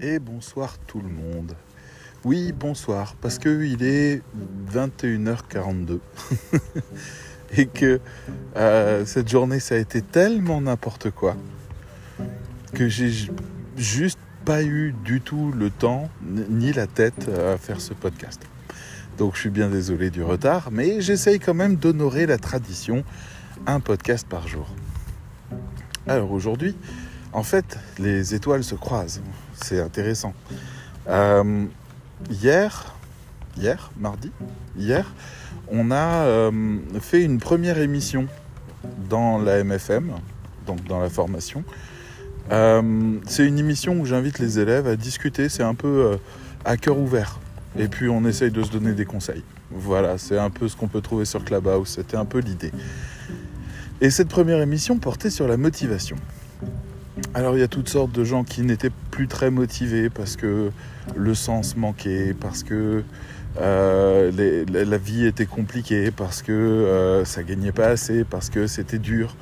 Et bonsoir tout le monde. Oui, bonsoir, parce que il est 21h42 et que euh, cette journée ça a été tellement n'importe quoi que j'ai juste pas eu du tout le temps ni la tête à faire ce podcast. Donc je suis bien désolé du retard, mais j'essaye quand même d'honorer la tradition, un podcast par jour. Alors aujourd'hui, en fait, les étoiles se croisent. C'est intéressant. Euh, hier, hier, mardi, hier, on a euh, fait une première émission dans la MFM, donc dans la formation. Euh, c'est une émission où j'invite les élèves à discuter, c'est un peu à cœur ouvert. Et puis on essaye de se donner des conseils. Voilà, c'est un peu ce qu'on peut trouver sur Clubhouse, c'était un peu l'idée. Et cette première émission portait sur la motivation. Alors il y a toutes sortes de gens qui n'étaient plus très motivés parce que le sens manquait, parce que euh, la vie était compliquée, parce que euh, ça gagnait pas assez, parce que c'était dur,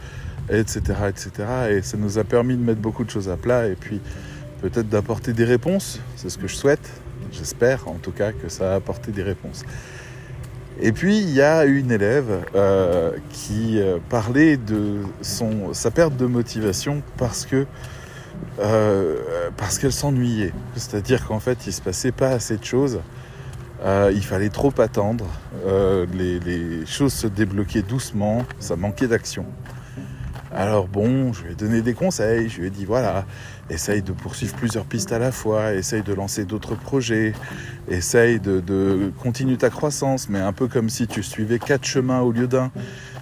etc., etc. Et ça nous a permis de mettre beaucoup de choses à plat et puis peut-être d'apporter des réponses. C'est ce que je souhaite. J'espère en tout cas que ça a apporté des réponses. Et puis il y a une élève euh, qui euh, parlait de son, sa perte de motivation parce que euh, parce qu'elle s'ennuyait. C'est-à-dire qu'en fait il se passait pas assez de choses. il fallait trop attendre. Les, les, choses se débloquaient doucement. Ça manquait d'action. Alors bon, je lui ai donné des conseils. Je lui ai dit voilà, essaye de poursuivre plusieurs pistes à la fois, essaye de lancer d'autres projets, essaye de, continuer ta croissance, mais un peu comme si tu suivais quatre chemins au lieu d'un,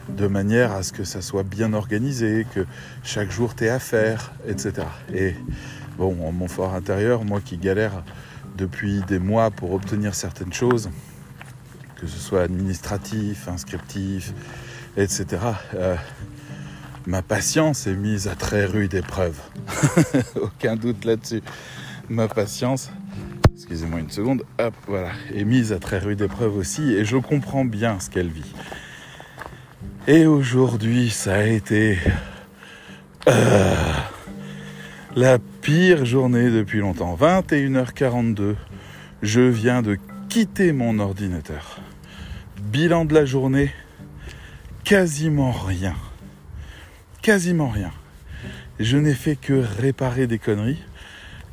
de manière à ce que ça soit bien organisé, que chaque jour t'aies à faire, etc. Et bon, mon fort intérieur, moi qui galère depuis des mois pour obtenir certaines choses, que ce soit administratif, inscriptif, etc ma patience est mise à très rude épreuve. Aucun doute là-dessus. Ma patience, excusez-moi une seconde, hop, voilà, est mise à très rude épreuve aussi et je comprends bien ce qu'elle vit. Et aujourd'hui, ça a été euh, la pire journée depuis longtemps. 21h42, je viens de quitter mon ordinateur. Bilan de la journée, quasiment rien quasiment rien. Je n'ai fait que réparer des conneries.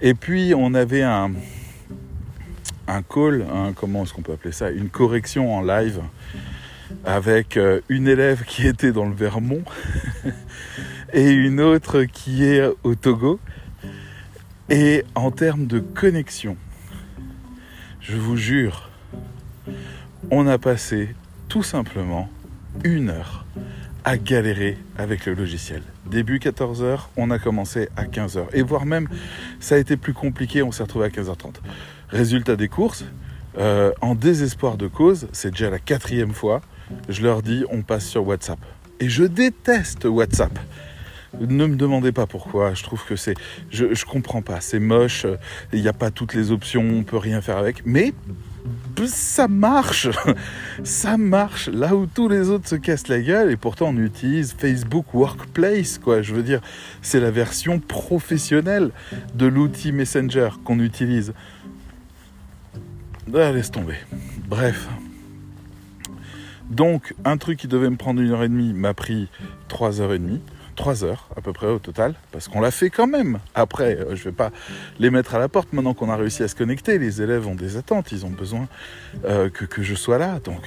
Et puis on avait un, un call, comment est-ce qu'on peut appeler ça Une correction en live avec euh, une élève qui était dans le Vermont et une autre qui est au Togo. Et en termes de connexion, je vous jure, on a passé tout simplement une heure à galérer avec le logiciel. Début 14h, on a commencé à 15h. Et voire même, ça a été plus compliqué, on s'est retrouvé à 15h30. Résultat des courses, euh, en désespoir de cause, c'est déjà la quatrième fois, je leur dis on passe sur WhatsApp. Et je déteste WhatsApp. Ne me demandez pas pourquoi, je trouve que c'est... Je, je comprends pas, c'est moche, il n'y a pas toutes les options, on peut rien faire avec. Mais ça marche, ça marche. Là où tous les autres se cassent la gueule, et pourtant on utilise Facebook Workplace, quoi. Je veux dire, c'est la version professionnelle de l'outil Messenger qu'on utilise. Ah, laisse tomber. Bref. Donc, un truc qui devait me prendre une heure et demie m'a pris trois heures et demie. 3 heures à peu près au total, parce qu'on l'a fait quand même. Après, euh, je vais pas les mettre à la porte maintenant qu'on a réussi à se connecter. Les élèves ont des attentes, ils ont besoin euh, que, que, je sois là, donc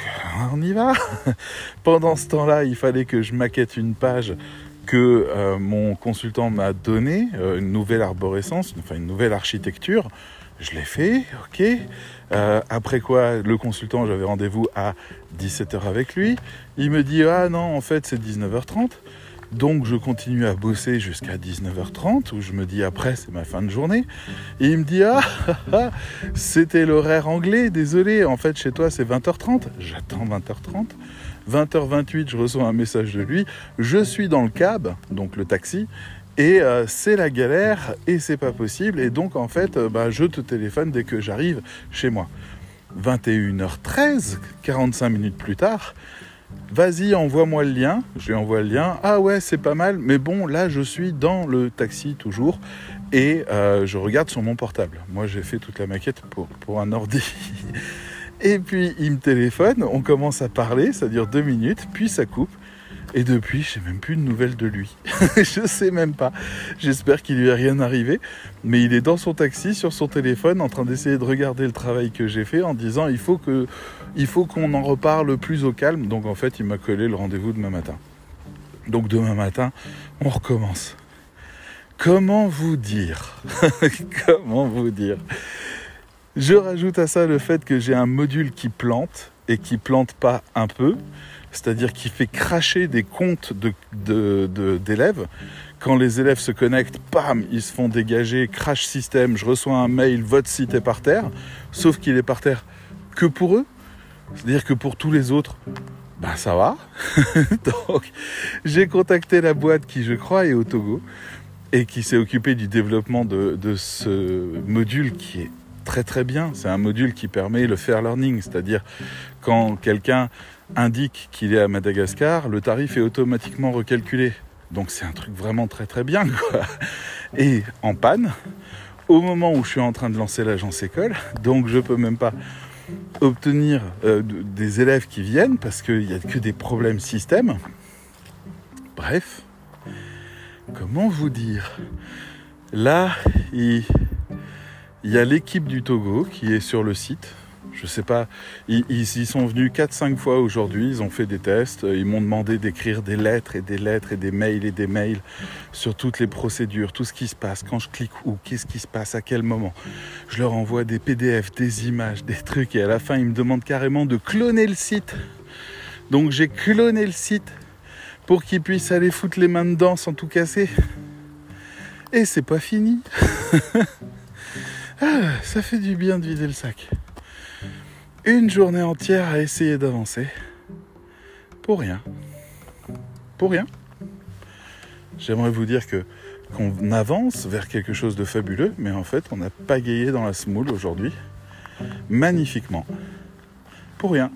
on y va. Pendant ce temps-là, il fallait que je maquette une page que euh, mon consultant m'a donnée, une nouvelle arborescence, enfin une nouvelle architecture. Je l'ai fait, ok. après quoi, le consultant, j'avais rendez-vous à 17h avec lui. Il me dit, ah non, en fait, c'est 19h30. Donc je continue à bosser jusqu'à 19h30 où je me dis après c'est ma fin de journée. Et il me dit ah, ah, ah c'était l'horaire anglais, désolé, en fait chez toi c'est 20h30. J'attends 20h30. 20h28 je reçois un message de lui. Je suis dans le cab, donc le taxi. Et euh, c'est la galère et c'est pas possible. Et donc en fait euh, bah, je te téléphone dès que j'arrive chez moi. 21h13, 45 minutes plus tard, vas-y, envoie-moi le lien. Je lui envoie le lien. Ah ouais, c'est pas mal. Mais bon, là, je suis dans le taxi toujours. Et euh, je regarde sur mon portable. Moi, j'ai fait toute la maquette pour, un ordi. Et puis, il me téléphone. On commence à parler. Ça dure deux minutes. Puis, ça coupe. Et depuis, je n'ai même plus de nouvelles de lui. je sais même pas. J'espère qu'il lui est rien arrivé. Mais il est dans son taxi, sur son téléphone, en train d'essayer de regarder le travail que j'ai fait, en disant il faut que, il faut qu'on en reparle plus au calme. Donc en fait, il m'a collé le rendez-vous demain matin. Donc demain matin, on recommence. Comment vous dire Comment vous dire Je rajoute à ça le fait que j'ai un module qui plante et qui plante pas un peu c'est-à-dire qui fait cracher des comptes d'élèves. Quand les élèves se connectent, pam, ils se font dégager, crash système, je reçois un mail, votre site est par terre, sauf qu'il est par terre que pour eux. C'est-à-dire que pour tous les autres, bah ça va. Donc j'ai contacté la boîte qui je crois est au Togo et qui s'est occupée du développement de, de ce module qui est très très bien. C'est un module qui permet le fair learning, c'est-à-dire quand quelqu'un indique qu'il est à Madagascar, le tarif est automatiquement recalculé. Donc c'est un truc vraiment très très bien. Quoi. Et en panne, au moment où je suis en train de lancer l'agence école, donc je peux même pas obtenir euh, des élèves qui viennent parce qu'il n'y a que des problèmes système. Bref, comment vous dire? Là, il y a l'équipe du Togo qui est sur le site je sais pas, ils, ils, sont venus 4-5 fois aujourd'hui, ils ont fait des tests, ils m'ont demandé d'écrire des lettres et des lettres et des mails et des mails sur toutes les procédures, tout ce qui se passe, quand je clique où, qu'est-ce qui se passe, à quel moment. Je leur envoie des PDF, des images, des trucs et à la fin ils me demandent carrément de cloner le site. Donc j'ai cloné le site pour qu'ils puissent aller foutre les mains dedans sans tout casser. Et c'est pas fini. ah, ça fait du bien de vider le sac une journée entière à essayer d'avancer. Pour rien. Pour rien. J'aimerais vous dire que qu'on avance vers quelque chose de fabuleux, mais en fait, on a pagayé dans la smoule aujourd'hui, magnifiquement. Pour rien.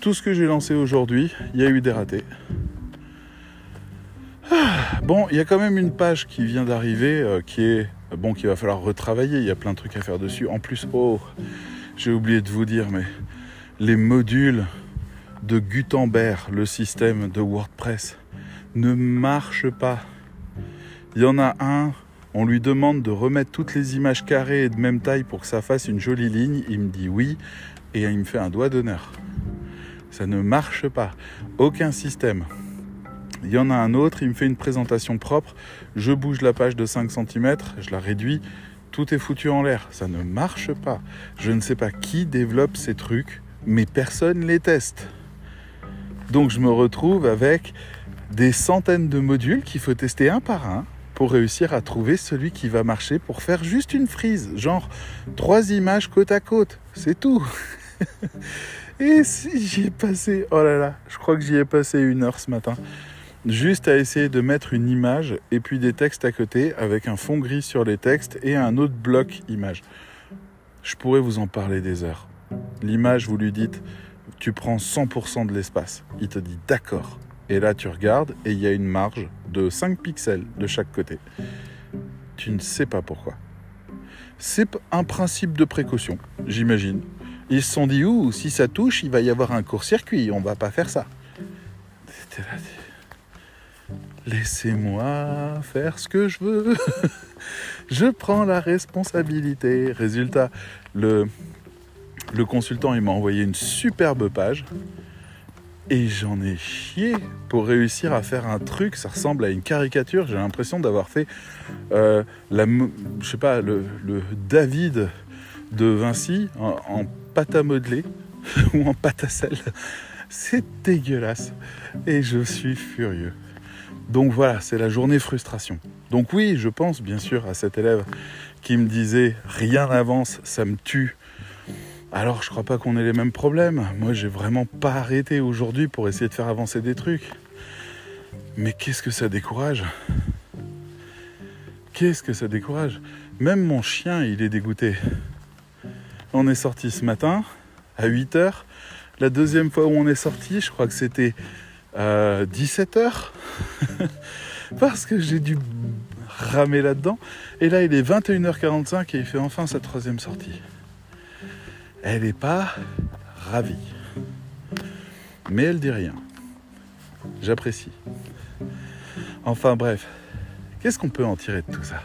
Tout ce que j'ai lancé aujourd'hui, il y a eu des ratés. Ah, bon, il y a quand même une page qui vient d'arriver, euh, qui est bon, qu'il va falloir retravailler. Il y a plein de trucs à faire dessus. En plus, oh, j'ai oublié de vous dire, mais les modules de Gutenberg, le système de WordPress, ne marchent pas. Il y en a un, on lui demande de remettre toutes les images carrées et de même taille pour que ça fasse une jolie ligne. Il me dit oui et il me fait un doigt d'honneur. Ça ne marche pas. Aucun système. Il y en a un autre, il me fait une présentation propre. Je bouge la page de 5 cm, je la réduis. Tout est foutu en l'air. Ça ne marche pas. Je ne sais pas qui développe ces trucs mais personne les teste. Donc je me retrouve avec des centaines de modules qu'il faut tester un par un pour réussir à trouver celui qui va marcher pour faire juste une frise, genre trois images côte à côte, c'est tout. Et si j'y ai passé, oh là là, je crois que j'y ai passé une heure ce matin, juste à essayer de mettre une image et puis des textes à côté avec un fond gris sur les textes et un autre bloc image. Je pourrais vous en parler des heures. L'image, vous lui dites, tu prends 100% de l'espace. Il te dit d'accord. Et là, tu regardes et il y a une marge de 5 pixels de chaque côté. Tu ne sais pas pourquoi. C'est un principe de précaution, j'imagine. Ils se sont dit, ouh, si ça touche, il va y avoir un court-circuit, on va pas faire ça. Laissez-moi faire ce que je veux. je prends la responsabilité. Résultat, le, le consultant, m'a envoyé une superbe page. Et j'en ai chié pour réussir à faire un truc, ça ressemble à une caricature. J'ai l'impression d'avoir fait, euh, la, je sais pas, le, David de Vinci en, pâte à modeler ou en pâte à sel. C'est dégueulasse. Et je suis furieux. Donc voilà, c'est la journée frustration. Donc oui, je pense bien sûr à cet élève qui me disait rien n'avance, ça me tue, alors je crois pas qu'on ait les mêmes problèmes. Moi j'ai vraiment pas arrêté aujourd'hui pour essayer de faire avancer des trucs. Mais qu'est-ce que ça décourage? Qu'est-ce que ça décourage? Même mon chien il est dégoûté. On est sorti ce matin à 8h. La deuxième fois où on est sorti, je crois que c'était euh, 17h parce que j'ai dû ramer là-dedans. Et là, il est 21h45 et il fait enfin sa troisième sortie. Elle n'est pas ravie. Mais elle dit rien. J'apprécie. Enfin bref, qu'est-ce qu'on peut en tirer de tout ça?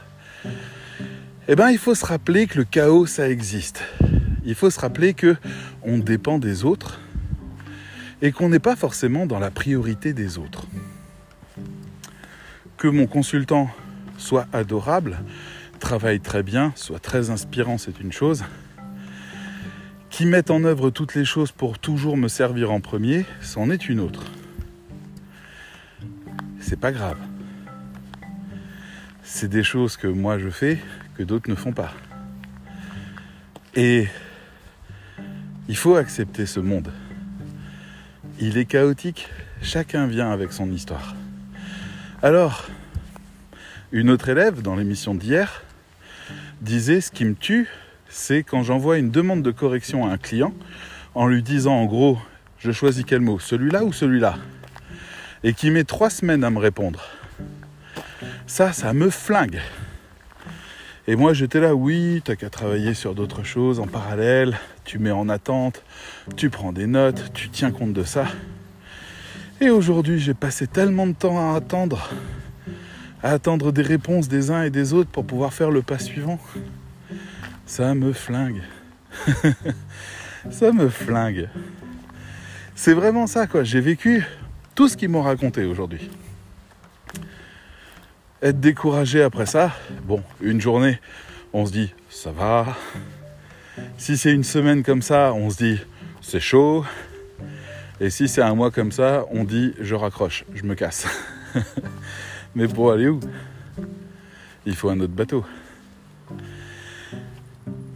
Eh bien, il faut se rappeler que le chaos, ça existe. Il faut se rappeler que on dépend des autres et qu'on n'est pas forcément dans la priorité des autres. Que mon consultant soit adorable, travaille très bien, soit très inspirant, c'est une chose. Qui mette en œuvre toutes les choses pour toujours me servir en premier, c'en est une autre. C'est pas grave. C'est des choses que moi je fais que d'autres ne font pas. Et il faut accepter ce monde. Il est chaotique, chacun vient avec son histoire. Alors, une autre élève dans l'émission d'hier disait ce qui me tue, c'est quand j'envoie une demande de correction à un client en lui disant en gros, je choisis quel mot, celui-là ou celui-là, et qui met trois semaines à me répondre. Ça, ça me flingue. Et moi j'étais là, oui, t'as qu'à travailler sur d'autres choses en parallèle, tu mets en attente, tu prends des notes, tu tiens compte de ça. Et aujourd'hui j'ai passé tellement de temps à attendre à attendre des réponses des uns et des autres pour pouvoir faire le pas suivant. Ça me flingue. ça me flingue. C'est vraiment ça, quoi. J'ai vécu tout ce qu'ils m'ont raconté aujourd'hui. Être découragé après ça, bon, une journée, on se dit, ça va. Si c'est une semaine comme ça, on se dit, c'est chaud. Et si c'est un mois comme ça, on dit, je raccroche, je me casse. Mais pour aller où? Il faut un autre bateau.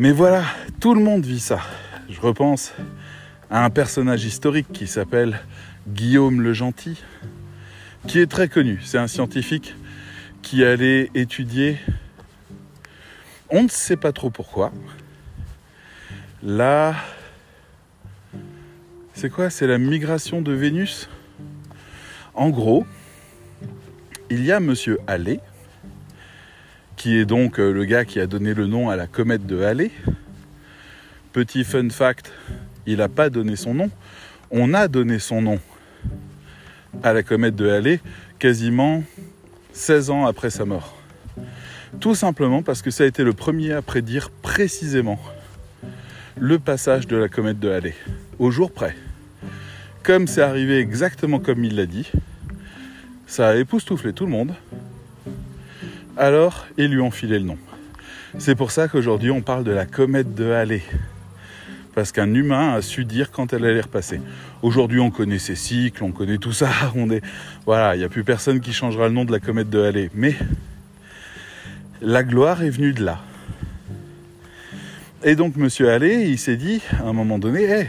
Mais voilà, tout le monde vit ça. Je repense à un personnage historique qui s'appelle Guillaume le Gentil, qui est très connu. C'est un scientifique qui allait étudier, on ne sait pas trop pourquoi, la... C'est quoi? C'est la migration de Vénus En gros, il y a Monsieur Halley, qui est donc euh, le gars qui a donné le nom à la comète de Halley. Petit fun fact, il n'a pas donné son nom. On a donné son nom à la comète de Halley quasiment 16 ans après sa mort. Tout simplement parce que ça a été le premier à prédire précisément le passage de la comète de Halley, au jour près. Comme c'est arrivé exactement comme il l'a dit, ça a époustouflé tout le monde. Alors, ils lui ont filé le nom. C'est pour ça qu'aujourd'hui, on parle de la comète de Halley. Parce qu'un humain a su dire quand elle allait repasser. Aujourd'hui, on connaît ses cycles, on connaît tout ça. Voilà, il n'y a plus personne qui changera le nom de la comète de Halley. Mais la gloire est venue de là. Et donc, Monsieur Halley, il s'est dit, à un moment donné,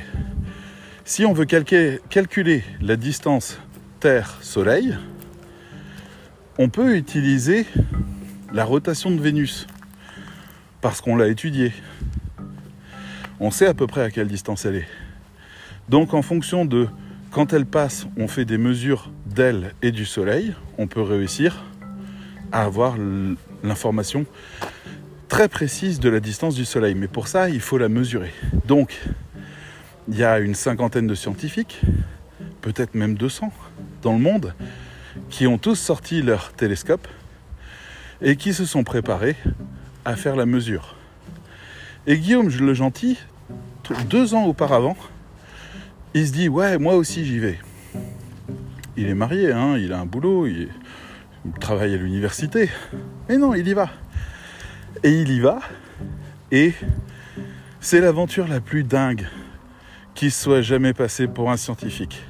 si on veut calculer la distance Terre-Soleil, on peut utiliser la rotation de Vénus parce qu'on l'a étudiée. On sait à peu près à quelle distance elle est. Donc en fonction de quand elle passe, on fait des mesures d'elle et du Soleil, on peut réussir à avoir l'information très précise de la distance du Soleil. Mais pour ça, il faut la mesurer. Donc, il y a une cinquantaine de scientifiques, peut-être même 200 dans le monde, qui ont tous sorti leur télescope et qui se sont préparés à faire la mesure. Et Guillaume le Gentil, deux ans auparavant, il se dit ouais moi aussi j'y vais. Il est marié, hein, il a un boulot, il, travaille à l'université. Mais non, il y va. Et il y va. Et c'est l'aventure la plus dingue qui soit jamais passée pour un scientifique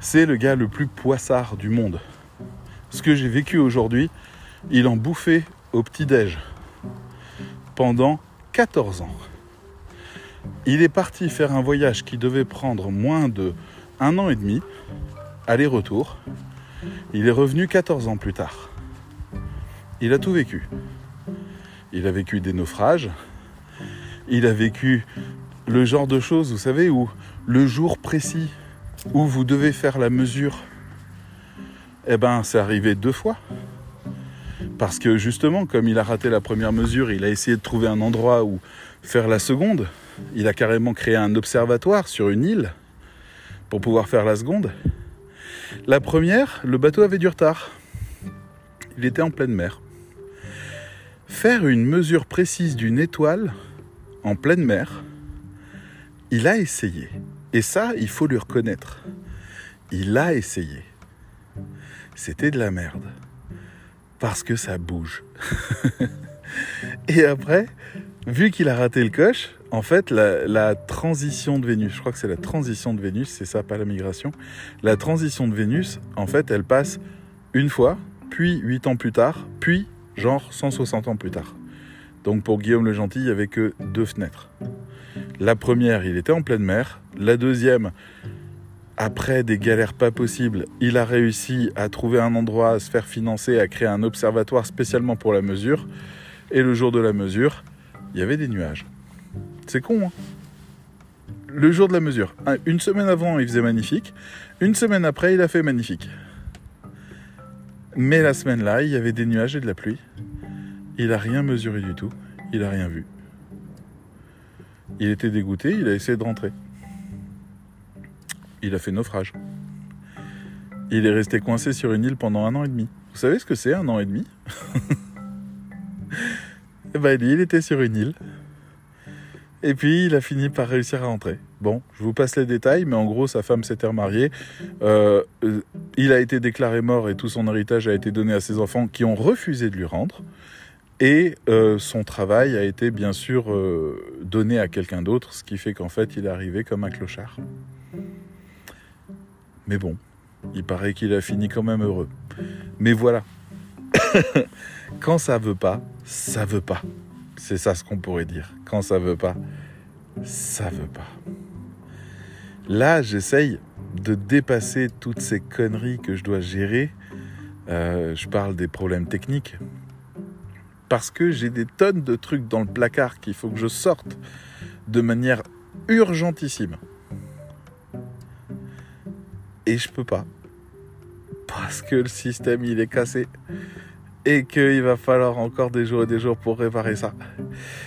c'est le gars le plus poissard du monde. Ce que j'ai vécu aujourd'hui, il en bouffait au petit-déj pendant 14 ans. Il est parti faire un voyage qui devait prendre moins de un an et demi, aller-retour. Il est revenu 14 ans plus tard. Il a tout vécu. Il a vécu des naufrages. Il a vécu le genre de choses, vous savez, où le jour précis où vous devez faire la mesure, eh ben, c'est arrivé deux fois. Parce que justement, comme il a raté la première mesure, il a essayé de trouver un endroit où faire la seconde. Il a carrément créé un observatoire sur une île pour pouvoir faire la seconde. La première, le bateau avait du retard. Il était en pleine mer. Faire une mesure précise d'une étoile en pleine mer, il a essayé. Et ça, il faut lui reconnaître. Il a essayé. C'était de la merde. Parce que ça bouge. Et après, vu qu'il a raté le coche, en fait, la, transition de Vénus, je crois que c'est la transition de Vénus, c'est ça, pas la migration. La transition de Vénus, en fait, elle passe une fois, puis 8 ans plus tard, puis genre 160 ans plus tard. Donc pour Guillaume le Gentil, il n'y avait que deux fenêtres. La première, il était en pleine mer. La deuxième, après des galères pas possibles, il a réussi à trouver un endroit, à se faire financer, à créer un observatoire spécialement pour la mesure. Et le jour de la mesure, il y avait des nuages. C'est con, hein Le jour de la mesure. Une semaine avant, il faisait magnifique. Une semaine après, il a fait magnifique. Mais la semaine là, il y avait des nuages et de la pluie. Il a rien mesuré du tout. Il a rien vu. Il était dégoûté, il a essayé de rentrer. Il a fait naufrage. Il est resté coincé sur une île pendant un an et demi. Vous savez ce que c'est un an et demi Eh ben, il était sur une île. Et puis il a fini par réussir à rentrer. Bon, je vous passe les détails, mais en gros, sa femme s'était remariée. Euh, euh, il a été déclaré mort et tout son héritage a été donné à ses enfants qui ont refusé de lui rendre. Et euh, son travail a été bien sûr donné à quelqu'un d'autre, ce qui fait qu'en fait, il est arrivé comme un clochard. Mais bon, il paraît qu'il a fini quand même heureux. Mais voilà, quand ça veut pas, ça veut pas. C'est ça ce qu'on pourrait dire. Quand ça veut pas, ça veut pas. Là, j'essaye de dépasser toutes ces conneries que je dois gérer. Euh, je parle des problèmes techniques. Parce que j'ai des tonnes de trucs dans le placard qu'il faut que je sorte de manière urgentissime. Et je peux pas. Parce que le système, il est cassé et qu'il va falloir encore des jours et des jours pour réparer ça.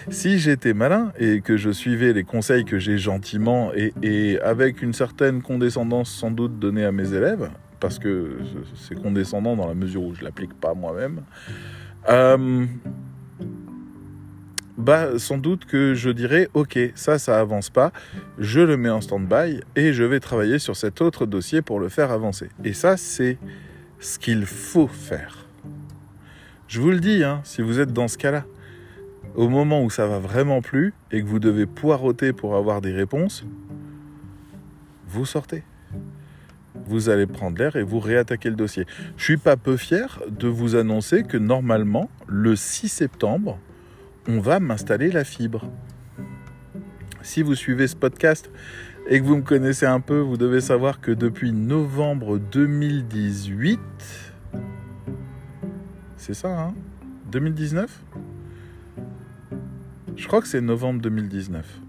Si j'étais malin et que je suivais les conseils que j'ai gentiment et, avec une certaine condescendance sans doute donnée à mes élèves, parce que c'est condescendant dans la mesure où je l'applique pas moi-même, euh, bah sans doute que je dirais ok ça ça avance pas, je le mets en stand-by et je vais travailler sur cet autre dossier pour le faire avancer. Et ça c'est ce qu'il faut faire. Je vous le dis, hein, si vous êtes dans ce cas-là, au moment où ça va vraiment plus et que vous devez poireauter pour avoir des réponses, vous sortez. Vous allez prendre l'air et vous réattaquez le dossier. Je suis pas peu fier de vous annoncer que normalement, le 6 septembre, on va m'installer la fibre. Si vous suivez ce podcast et que vous me connaissez un peu, vous devez savoir que depuis novembre 2018, c'est ça, hein 2019 Je crois que c'est novembre 2019.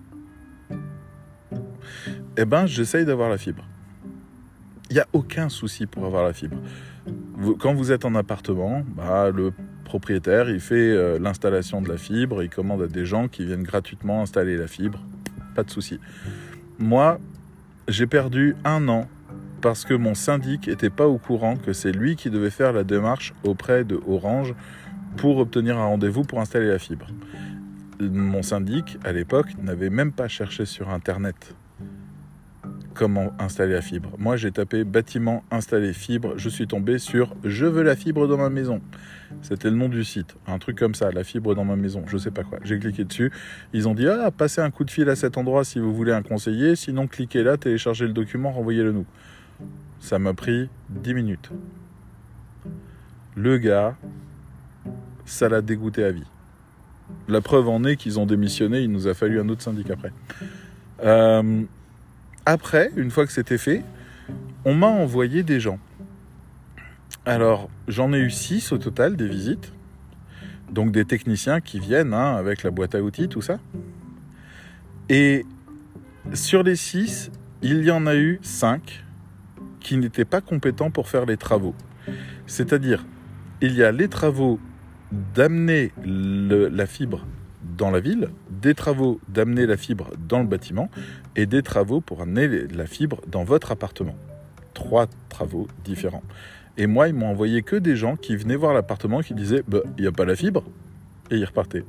Eh ben, j'essaye d'avoir la fibre. Il n'y a aucun souci pour avoir la fibre. quand vous êtes en appartement, bah, le propriétaire, il fait euh, l'installation de la fibre, il commande à des gens qui viennent gratuitement installer la fibre. Pas de souci. Moi, j'ai perdu un an parce que mon syndic n'était pas au courant que c'est lui qui devait faire la démarche auprès de Orange pour obtenir un rendez-vous pour installer la fibre. Mon syndic, à l'époque, n'avait même pas cherché sur Internet comment installer la fibre. Moi, j'ai tapé bâtiment installer fibre, je suis tombé sur je veux la fibre dans ma maison. C'était le nom du site, un truc comme ça, la fibre dans ma maison, je sais pas quoi. J'ai cliqué dessus, ils ont dit ah, passez un coup de fil à cet endroit si vous voulez un conseiller, sinon cliquez là, téléchargez le document, renvoyez-le nous. Ça m'a pris 10 minutes. Le gars, ça l'a dégoûté à vie. La preuve en est qu'ils ont démissionné, il nous a fallu un autre syndic après. Euh, après, une fois que c'était fait, on m'a envoyé des gens. Alors, j'en ai eu 6 au total des visites. Donc des techniciens qui viennent hein, avec la boîte à outils, tout ça. Et sur les 6, il y en a eu 5 qui n'étaient pas compétents pour faire les travaux. C'est-à-dire, il y a les travaux d'amener la fibre dans la ville, des travaux d'amener la fibre dans le bâtiment et des travaux pour amener la fibre dans votre appartement. Trois travaux différents. Et moi, ils m'ont envoyé que des gens qui venaient voir l'appartement qui disaient bah, il n'y a pas la fibre et ils repartaient.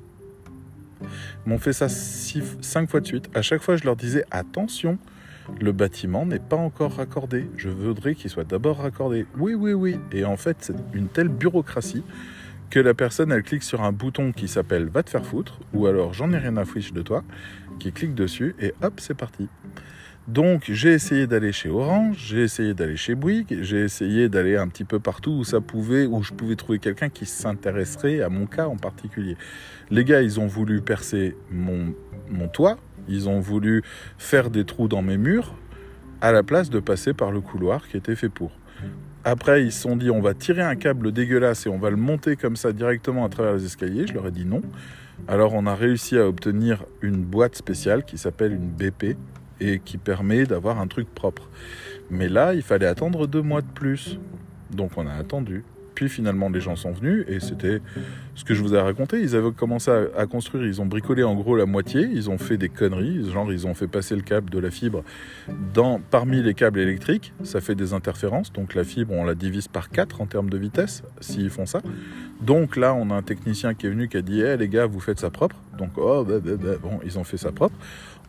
Ils m'ont fait ça cinq fois de suite. À chaque fois, je leur disais attention, le bâtiment n'est pas encore raccordé. Je voudrais qu'il soit d'abord raccordé. Oui, oui, oui. Et en fait, c'est une telle bureaucratie que la personne, elle clique sur un bouton qui s'appelle Va te faire foutre, ou alors J'en ai rien à foutre de toi, qui clique dessus, et hop, c'est parti. Donc j'ai essayé d'aller chez Orange, j'ai essayé d'aller chez Bouygues, j'ai essayé d'aller un petit peu partout où ça pouvait, où je pouvais trouver quelqu'un qui s'intéresserait à mon cas en particulier. Les gars, ils ont voulu percer mon, mon toit, ils ont voulu faire des trous dans mes murs, à la place de passer par le couloir qui était fait pour. Après, ils se sont dit, on va tirer un câble dégueulasse et on va le monter comme ça directement à travers les escaliers. Je leur ai dit non. Alors, on a réussi à obtenir une boîte spéciale qui s'appelle une BP et qui permet d'avoir un truc propre. Mais là, il fallait attendre deux mois de plus. Donc, on a attendu. Puis finalement, les gens sont venus et c'était ce que je vous ai raconté. Ils avaient commencé à, construire, ils ont bricolé en gros la moitié, ils ont fait des conneries, genre ils ont fait passer le câble de la fibre dans, parmi les câbles électriques. Ça fait des interférences, donc la fibre, on la divise par 4 en termes de vitesse s'ils font ça. Donc là, on a un technicien qui est venu qui a dit hey, les gars, vous faites ça propre. Donc, oh, bah, bah, bah. bon, ils ont fait ça propre.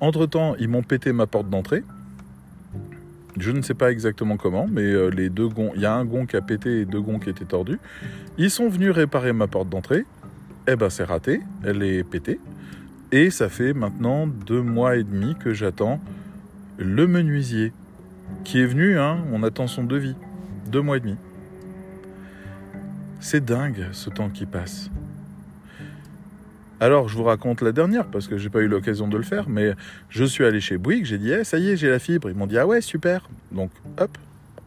Entre temps, ils m'ont pété ma porte d'entrée. Je ne sais pas exactement comment, mais euh, les deux gonds, il y a un gond qui a pété et deux gonds qui étaient tordus. Ils sont venus réparer ma porte d'entrée. Eh ben c'est raté, elle est pétée. Et ça fait maintenant deux mois et demi que j'attends le menuisier qui est venu. Hein, on attend son devis. Deux mois et demi. C'est dingue ce temps qui passe. Alors, je vous raconte la dernière parce que j'ai pas eu l'occasion de le faire, mais je suis allé chez Bouygues, j'ai dit, eh, ça y est, j'ai la fibre. Ils m'ont dit, ah ouais, super. Donc, hop,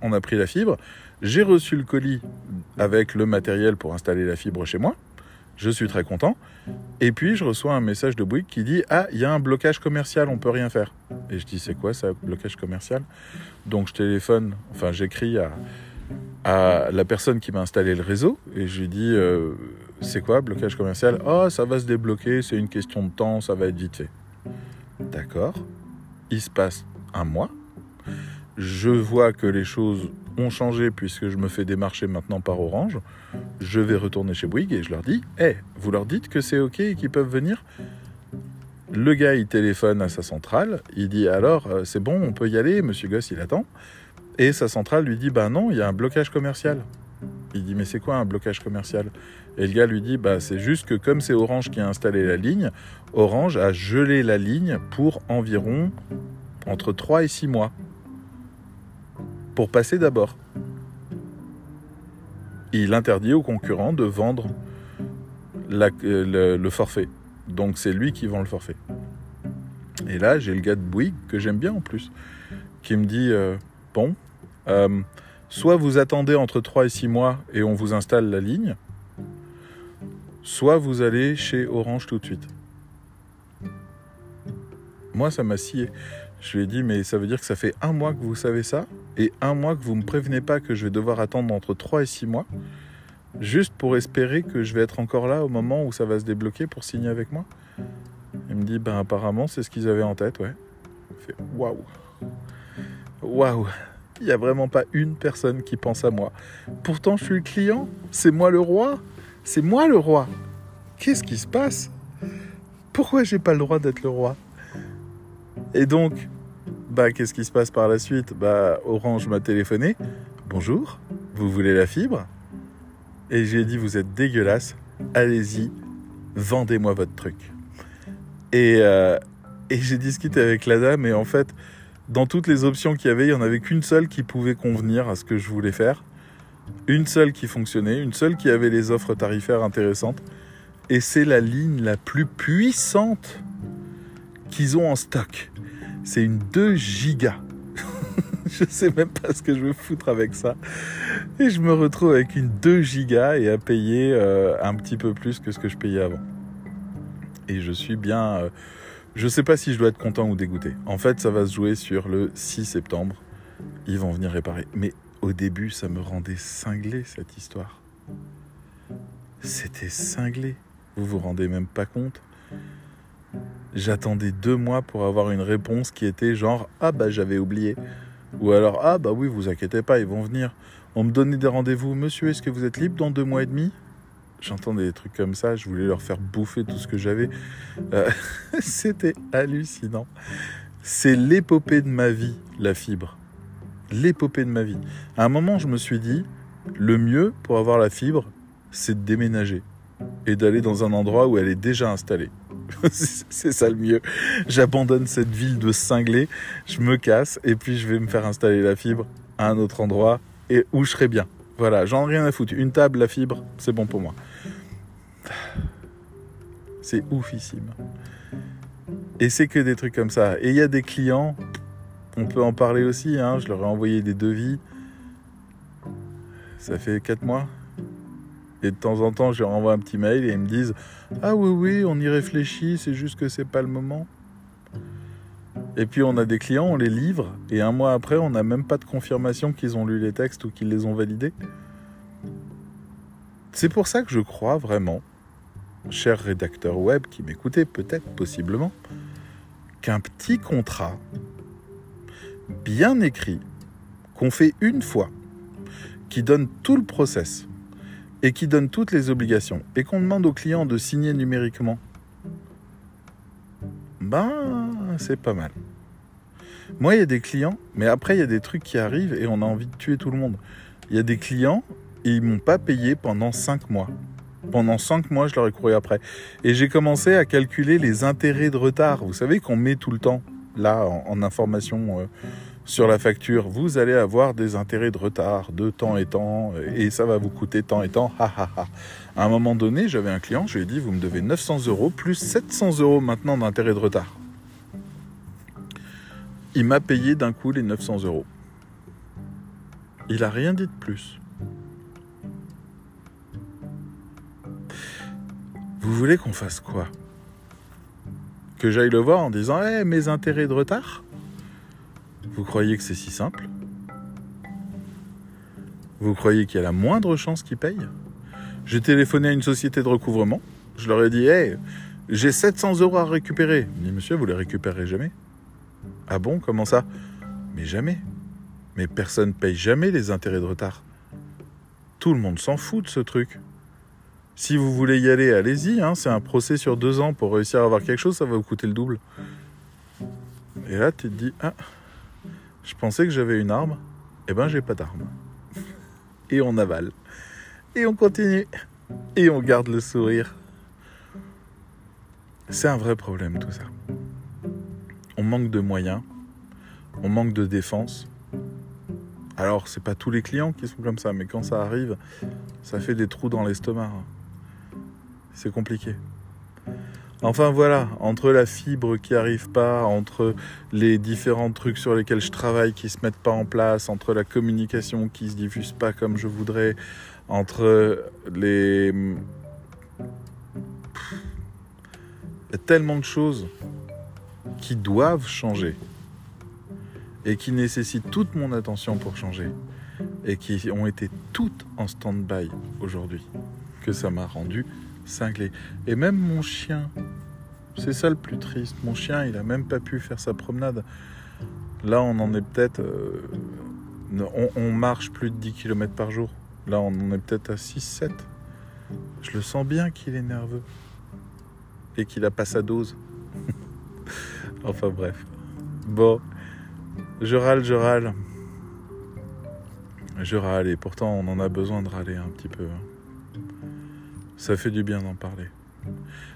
on a pris la fibre. J'ai reçu le colis avec le matériel pour installer la fibre chez moi. Je suis très content. Et puis, je reçois un message de Bouygues qui dit, ah, il y a un blocage commercial, on peut rien faire. Et je dis, c'est quoi ça, blocage commercial? Donc, je téléphone, enfin, j'écris à, à la personne qui m'a installé le réseau et je lui dis euh, c'est quoi blocage commercial? Oh, ça va se débloquer, c'est une question de temps, ça va être vite. D'accord. Il se passe un mois. Je vois que les choses ont changé puisque je me fais démarcher maintenant par Orange. Je vais retourner chez Bouygues et je leur dis Eh, vous leur dites que c'est OK et qu'ils peuvent venir? Le gars, il téléphone à sa centrale. Il dit Alors, euh, c'est bon, on peut y aller, monsieur Goss, il attend. Et sa centrale lui dit Bah non, il y a un blocage commercial. Il dit Mais c'est quoi un blocage commercial? Et le gars lui dit Bah c'est juste que comme c'est Orange qui a installé la ligne, Orange a gelé la ligne pour environ entre 3 et 6 mois. Pour passer d'abord. Il interdit aux concurrents de vendre euh, le, forfait. Donc c'est lui qui vend le forfait. Et là, j'ai le gars de Bouygues, que j'aime bien en plus, qui me dit euh, Bon, euh, soit vous attendez entre 3 et 6 mois et on vous installe la ligne, soit vous allez chez Orange tout de suite. Moi, ça m'a scié. Je lui ai dit, mais ça veut dire que ça fait un mois que vous savez ça et un mois que vous ne me prévenez pas que je vais devoir attendre entre 3 et 6 mois, juste pour espérer que je vais être encore là au moment où ça va se débloquer pour signer avec moi. Il me dit, ben apparemment, c'est ce qu'ils avaient en tête, ouais. waouh. Waouh. Il n'y a vraiment pas une personne qui pense à moi. Pourtant, je suis le client. C'est moi le roi. C'est moi le roi. Qu'est-ce qui se passe? Pourquoi j'ai pas le droit d'être le roi? Et donc, bah, qu'est-ce qui se passe par la suite? Bah, Orange m'a téléphoné. Bonjour, vous voulez la fibre? Et j'ai dit, vous êtes dégueulasse. Allez-y, vendez-moi votre truc. Et, euh, et j'ai discuté avec la dame et en fait, dans toutes les options qu'il y avait, il n'y en avait qu'une seule qui pouvait convenir à ce que je voulais faire. Une seule qui fonctionnait, une seule qui avait les offres tarifaires intéressantes. Et c'est la ligne la plus puissante qu'ils ont en stock. C'est une 2 gigas. je sais même pas ce que je veux foutre avec ça. Et je me retrouve avec une 2 gigas et à payer euh, un petit peu plus que ce que je payais avant. Et je suis bien... Euh, je sais pas si je dois être content ou dégoûté. En fait, ça va se jouer sur le 6 septembre. Ils vont venir réparer. Mais au début, ça me rendait cinglé cette histoire. C'était cinglé. Vous vous rendez même pas compte J'attendais deux mois pour avoir une réponse qui était genre Ah bah j'avais oublié. Ou alors Ah bah oui, vous inquiétez pas, ils vont venir. On me donnait des rendez-vous. Monsieur, est-ce que vous êtes libre dans deux mois et demi? J'entendais des trucs comme ça, je voulais leur faire bouffer tout ce que j'avais. Euh, C'était hallucinant. C'est l'épopée de ma vie, la fibre. L'épopée de ma vie. À un moment, je me suis dit, le mieux pour avoir la fibre, c'est de déménager et d'aller dans un endroit où elle est déjà installée. c'est ça le mieux. J'abandonne cette ville de cinglés, je me casse et puis je vais me faire installer la fibre à un autre endroit et où je serai bien. Voilà, j'en ai rien à foutre. Une table, la fibre, c'est bon pour moi. C'est oufissime. Et c'est que des trucs comme ça. Et il y a des clients, on peut en parler aussi, hein, je leur ai envoyé des devis. Ça fait 4 mois et de temps en temps, je leur envoie un petit mail et ils me disent Ah oui, oui, on y réfléchit, c'est juste que c'est pas le moment. Et puis on a des clients, on les livre, et un mois après, on n'a même pas de confirmation qu'ils ont lu les textes ou qu'ils les ont validés. C'est pour ça que je crois vraiment, cher rédacteur web qui m'écoutait peut-être, possiblement, qu'un petit contrat bien écrit, qu'on fait une fois, qui donne tout le process, et qui donne toutes les obligations et qu'on demande au client de signer numériquement, ben c'est pas mal. Moi, il y a des clients, mais après, il y a des trucs qui arrivent et on a envie de tuer tout le monde. Il y a des clients, ils m'ont pas payé pendant 5 mois. Pendant 5 mois, je leur ai couru après. Et j'ai commencé à calculer les intérêts de retard. Vous savez qu'on met tout le temps, là, en, information euh, sur la facture, vous allez avoir des intérêts de retard de temps et temps, et ça va vous coûter tant et tant. À un moment donné, j'avais un client, je lui ai dit, vous me devez 900 euros plus 700 euros maintenant d'intérêts de retard. Il m'a payé d'un coup les 900 euros. Il a rien dit de plus. Vous voulez qu'on fasse quoi? Que j'aille le voir en disant Eh, mes intérêts de retard? Vous croyez que c'est si simple? Vous croyez qu'il y a la moindre chance qu'ils payent J'ai téléphoné à une société de recouvrement. Je leur ai dit Hey, j'ai 700 euros à récupérer. Ils Monsieur, vous les récupérez jamais? Ah bon Comment ça? Mais jamais. Mais personne paye jamais les intérêts de retard. Tout le monde s'en fout de ce truc. Si vous voulez y aller, allez-y. Hein. c'est un procès sur deux ans. Pour réussir à avoir quelque chose, ça va vous coûter le double. Et là, tu te dis, ah, je pensais que j'avais une arme. Eh ben, j'ai pas d'arme. Et on avale. Et on continue. Et on garde le sourire. C'est un vrai problème tout ça. On manque de moyens. On manque de défense. Alors, c'est pas tous les clients qui sont comme ça, mais quand ça arrive, ça fait des trous dans l'estomac. C'est compliqué. Enfin voilà, entre la fibre qui arrive pas, entre les différents trucs sur lesquels je travaille qui se mettent pas en place, entre la communication qui se diffuse pas comme je voudrais, entre les... Il y a tellement de choses qui doivent changer et qui nécessitent toute mon attention pour changer et qui ont été toutes en stand-by aujourd'hui que ça m'a rendu cinglé. Et même mon chien, c'est ça le plus triste. Mon chien, il a même pas pu faire sa promenade. Là, on en est peut-être. Euh, on, marche plus de 10 km par jour. Là, on en est peut-être à 6-7. Je le sens bien qu'il est nerveux. Et qu'il a pas sa dose. enfin bref. Bon. Je râle, je râle. Je râle et pourtant on en a besoin de râler un petit peu. Hein. Ça fait du bien d'en parler.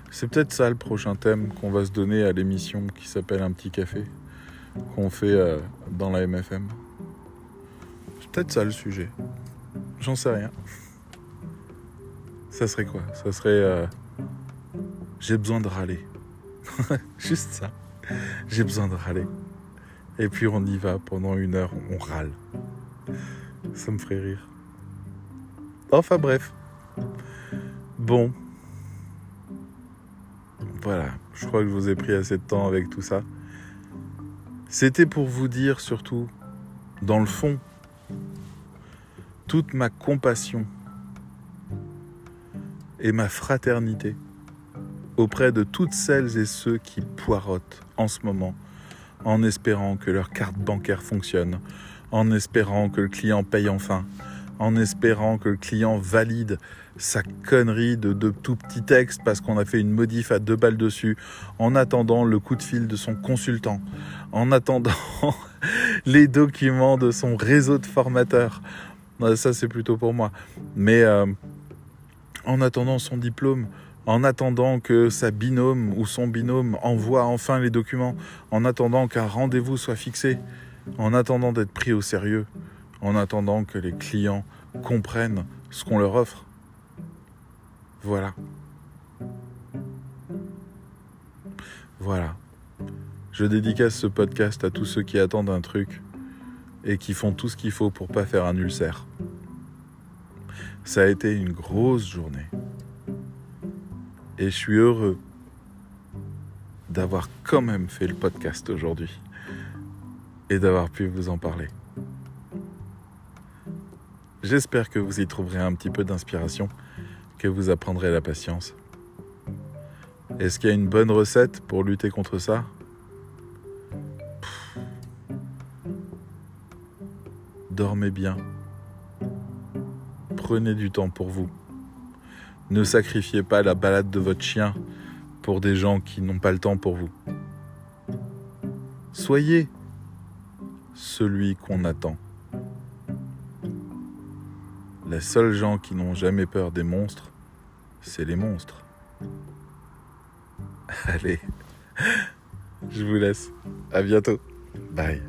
C'est peut-être ça le prochain thème qu'on va se donner à l'émission qui s'appelle Un petit café, qu'on fait euh, dans la MFM. C'est peut-être ça le sujet. J'en sais rien. Ça serait quoi? Ça serait... Euh, j'ai besoin de râler. Juste ça. J'ai besoin de râler. Et puis on y va pendant une heure, on râle. Ça me ferait rire. Enfin bref. Bon. Voilà, je crois que je vous ai pris assez de temps avec tout ça. C'était pour vous dire surtout dans le fond, toute ma compassion et ma fraternité auprès de toutes celles et ceux qui poirotent en ce moment en espérant que leur carte bancaire fonctionne, en espérant que le client paye enfin, en espérant que le client valide sa connerie de, tout petit texte parce qu'on a fait une modif à deux balles dessus, en attendant le coup de fil de son consultant, en attendant les documents de son réseau de formateurs. Ça, c'est plutôt pour moi. Mais euh, en attendant son diplôme, en attendant que sa binôme ou son binôme envoie enfin les documents, en attendant qu'un rendez-vous soit fixé, en attendant d'être pris au sérieux, en attendant que les clients comprennent ce qu'on leur offre. Voilà. Voilà. Je dédicace ce podcast à tous ceux qui attendent un truc et qui font tout ce qu'il faut pour pas faire un ulcère. Ça a été une grosse journée. Et je suis heureux d'avoir quand même fait le podcast aujourd'hui et d'avoir pu vous en parler. J'espère que vous y trouverez un petit peu d'inspiration, que vous apprendrez la patience. Est-ce qu'il y a une bonne recette pour lutter contre ça? Dormez bien. Prenez du temps pour vous. Ne sacrifiez pas la balade de votre chien pour des gens qui n'ont pas le temps pour vous. Soyez celui qu'on attend. Les seuls gens qui n'ont jamais peur des monstres, c'est les monstres. Allez, je vous laisse. À bientôt. Bye.